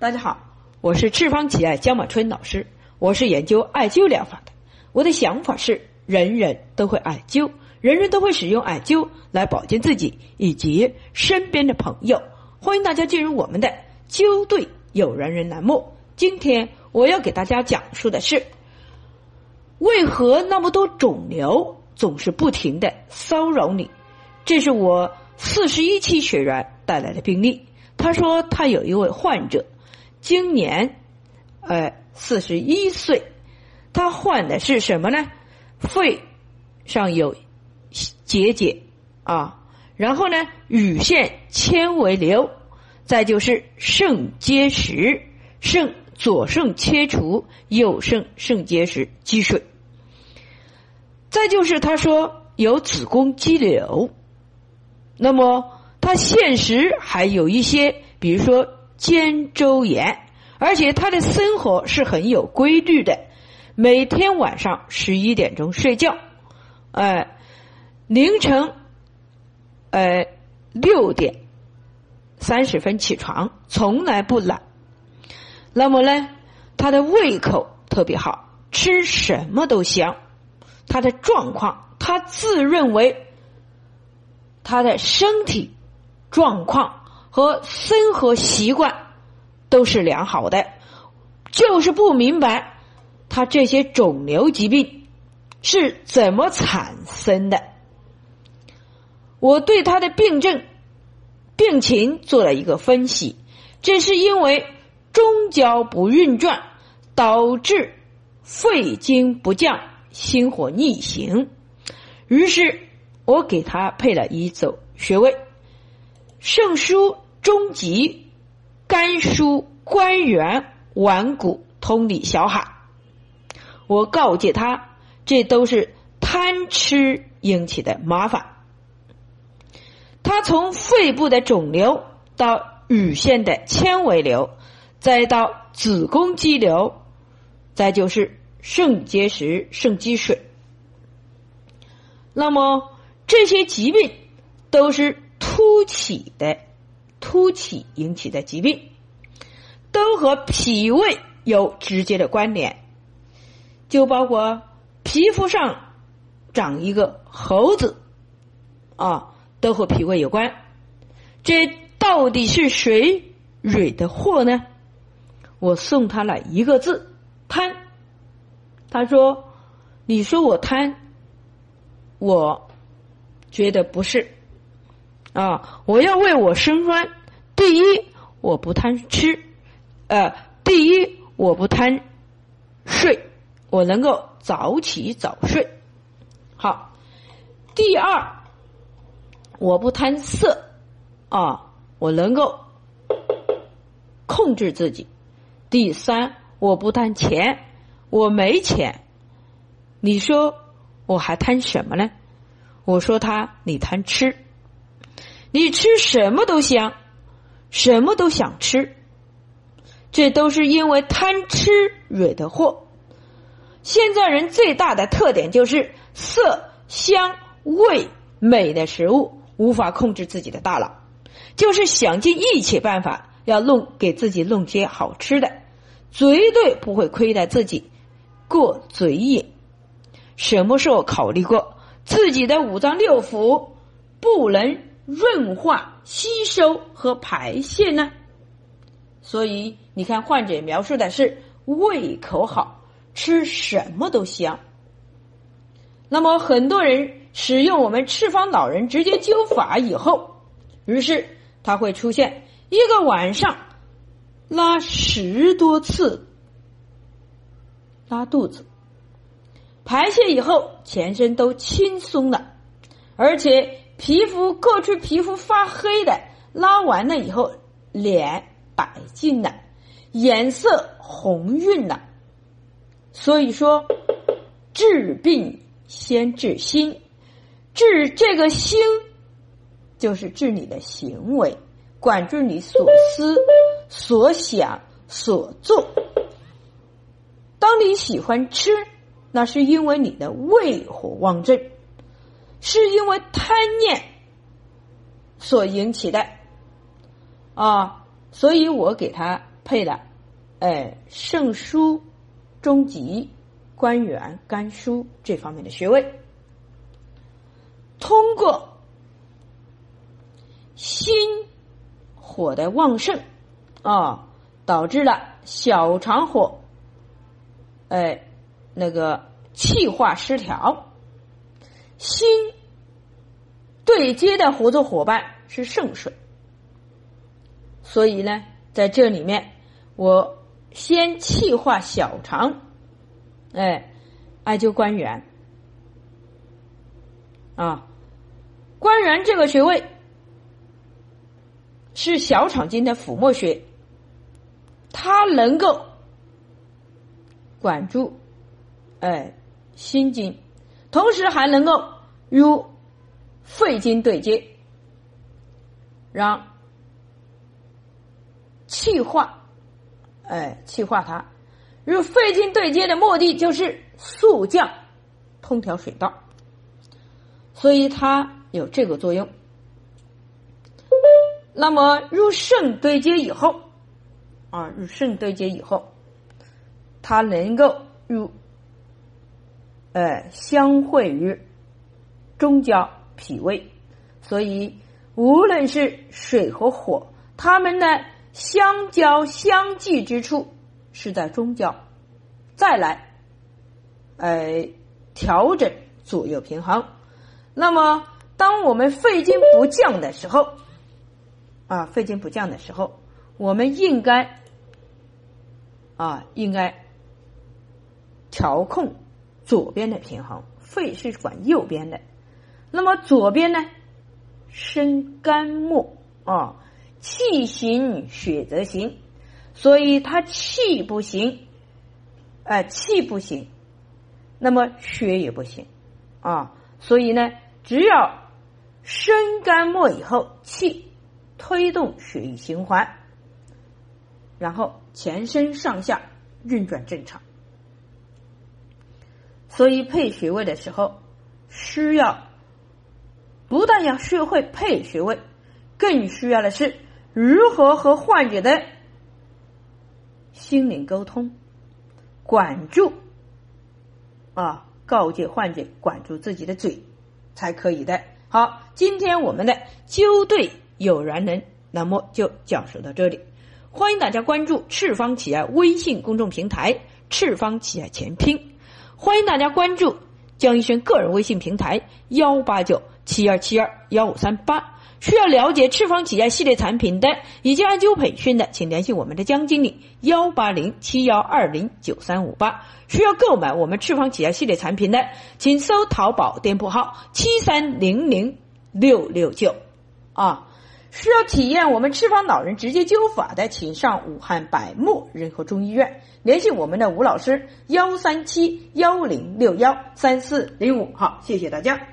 大家好，我是赤方奇艾江马春老师，我是研究艾灸疗法的。我的想法是，人人都会艾灸，人人都会使用艾灸来保健自己以及身边的朋友。欢迎大家进入我们的灸对有缘人栏目。今天我要给大家讲述的是，为何那么多肿瘤总是不停的骚扰你？这是我四十一期学员带来的病例。他说，他有一位患者。今年，呃，四十一岁，他患的是什么呢？肺上有结节啊，然后呢，乳腺纤维瘤，再就是肾结石，肾左肾切除，右肾肾结石积水，再就是他说有子宫肌瘤，那么他现实还有一些，比如说。肩周炎，而且他的生活是很有规律的，每天晚上十一点钟睡觉，呃，凌晨，呃六点三十分起床，从来不懒。那么呢，他的胃口特别好，吃什么都香。他的状况，他自认为他的身体状况。和生活习惯都是良好的，就是不明白他这些肿瘤疾病是怎么产生的。我对他的病症、病情做了一个分析，这是因为中焦不运转，导致肺经不降，心火逆行。于是我给他配了一组穴位，肾腧。中极、肝腧、关元、腕骨、通理小海，我告诫他，这都是贪吃引起的麻烦。他从肺部的肿瘤到乳腺的纤维瘤，再到子宫肌瘤，再就是肾结石、肾积水。那么这些疾病都是凸起的。凸起引起的疾病，都和脾胃有直接的关联，就包括皮肤上长一个猴子，啊，都和脾胃有关。这到底是谁惹的祸呢？我送他了一个字：贪。他说：“你说我贪，我觉得不是。”啊！我要为我申冤。第一，我不贪吃，呃，第一我不贪睡，我能够早起早睡。好，第二，我不贪色，啊，我能够控制自己。第三，我不贪钱，我没钱。你说我还贪什么呢？我说他，你贪吃。你吃什么都香，什么都想吃，这都是因为贪吃惹的祸。现在人最大的特点就是色香味美的食物无法控制自己的大脑，就是想尽一切办法要弄给自己弄些好吃的，绝对不会亏待自己过嘴瘾。什么时候考虑过自己的五脏六腑不能？润化、吸收和排泄呢？所以你看，患者描述的是胃口好，吃什么都香。那么很多人使用我们赤方老人直接灸法以后，于是他会出现一个晚上拉十多次拉肚子，排泄以后全身都轻松了，而且。皮肤过去皮肤发黑的，拉完了以后脸白净了，颜色红润了。所以说，治病先治心，治这个心就是治你的行为，管住你所思、所想、所做。当你喜欢吃，那是因为你的胃火旺盛。是因为贪念所引起的。啊，所以我给他配了哎肾腧、中极、关元、肝腧这方面的穴位，通过心火的旺盛啊，导致了小肠火哎那个气化失调，心对接的合作伙伴是圣水。所以呢，在这里面，我先气化小肠，哎，艾灸关元啊，关元这个穴位是小肠经的腹膜穴，它能够管住哎心经，同时还能够与肺经对接，让。气化，哎，气化它，与肺经对接的目的就是速降、通调水道，所以它有这个作用。那么入肾对接以后，啊，入肾对接以后，它能够入，哎，相会于中焦脾胃，所以无论是水和火，它们呢。相交相济之处是在中焦，再来，呃，调整左右平衡。那么，当我们肺经不降的时候，啊，肺经不降的时候，我们应该，啊，应该调控左边的平衡。肺是管右边的，那么左边呢，生肝木啊。气行血则行，所以他气不行，哎，气不行，那么血也不行啊。所以呢，只要生肝末以后，气推动血液循环，然后全身上下运转正常。所以配穴位的时候，需要不但要学会配穴位，更需要的是。如何和患者的心灵沟通，管住啊，告诫患者管住自己的嘴才可以的。好，今天我们的灸对有缘人，那么就讲述到这里。欢迎大家关注赤方企业微信公众平台“赤方企业全拼”，欢迎大家关注江医生个人微信平台幺八九七二七二幺五三八。需要了解赤方企业系列产品的，以及艾灸培训的，请联系我们的江经理幺八零七幺二零九三五八。需要购买我们赤方企业系列产品的，请搜淘宝店铺号七三零零六六九。啊，需要体验我们赤方老人直接灸法的，请上武汉百木仁和中医院联系我们的吴老师幺三七幺零六幺三四零五。好，谢谢大家。